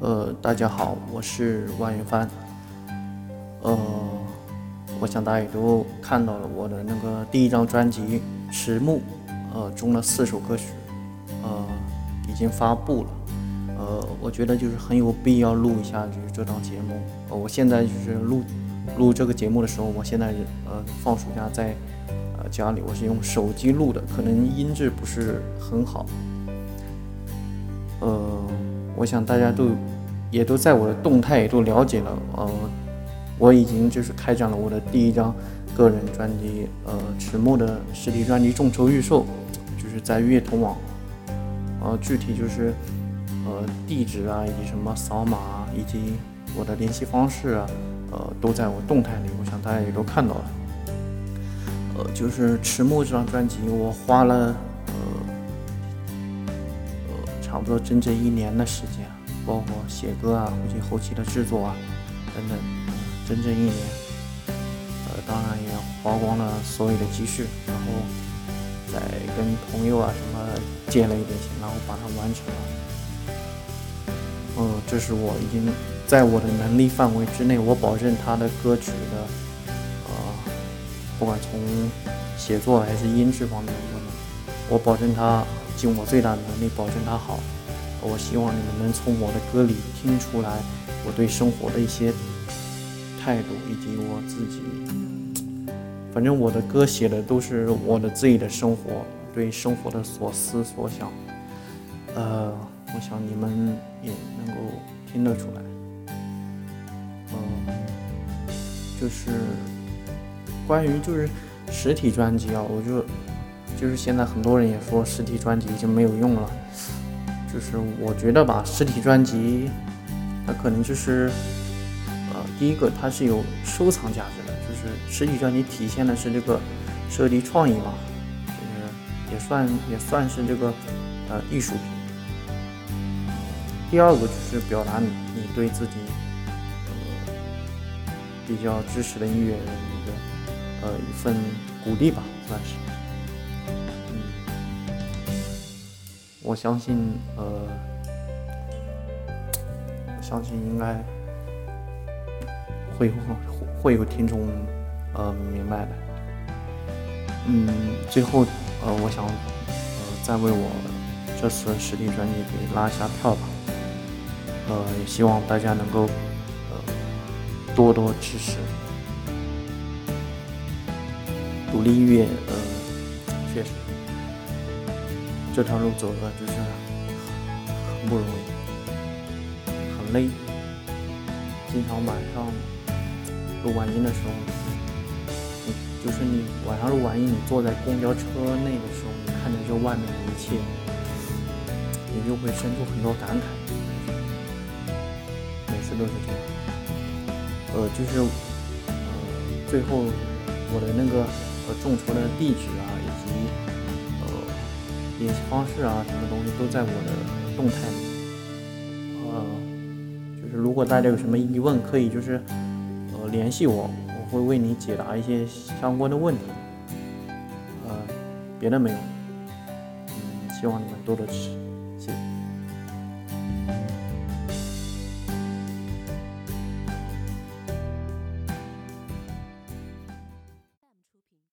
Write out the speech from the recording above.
呃，大家好，我是万云帆。呃，我想大家也都看到了我的那个第一张专辑《迟暮》，呃，中的四首歌曲，呃，已经发布了。呃，我觉得就是很有必要录一下就是这档节目。呃，我现在就是录录这个节目的时候，我现在呃放暑假在呃家里，我是用手机录的，可能音质不是很好。我想大家都也都在我的动态也都了解了。呃，我已经就是开展了我的第一张个人专辑，呃，迟暮的实体专辑众筹预售，就是在乐童网。呃，具体就是呃地址啊，以及什么扫码啊，以及我的联系方式啊，呃，都在我动态里。我想大家也都看到了。呃，就是迟暮这张专辑，我花了。差不多整整一年的时间，包括写歌啊，以及后期的制作啊，等等，整整一年。呃，当然也花光了所有的积蓄，然后再跟朋友啊什么借了一点钱，然后把它完成了。嗯，这是我已经在我的能力范围之内，我保证他的歌曲的，呃，不管从写作还是音质方面，我我保证他。尽我最大的能力保证它好。我希望你们能从我的歌里听出来我对生活的一些态度，以及我自己。反正我的歌写的都是我的自己的生活，对生活的所思所想。呃，我想你们也能够听得出来。嗯，就是关于就是实体专辑啊，我就。就是现在很多人也说实体专辑已经没有用了，就是我觉得吧，实体专辑它可能就是，呃，第一个它是有收藏价值的，就是实体专辑体现的是这个设计创意嘛，就是也算也算是这个呃艺术品。第二个就是表达你你对自己呃比较支持的音乐人一个呃一份鼓励吧，算是。我相信，呃，我相信应该会会会有听众，呃，明白的。嗯，最后，呃，我想，呃，再为我这次实体专辑给拉一下票吧。呃，也希望大家能够，呃，多多支持。独立音乐，呃，确实。这条路走的就是很不容易，很累。经常晚上录完音的时候，你就是你晚上录完音，你坐在公交车内的时候，你看着这外面的一切，你就会生出很多感慨。每次都是这样。呃，就是呃，最后我的那个呃众筹的地址啊，以及。联系方式啊，什么东西都在我的动态里。呃，就是如果大家有什么疑问，可以就是呃联系我，我会为你解答一些相关的问题。呃，别的没有。嗯，希望你们多多支持。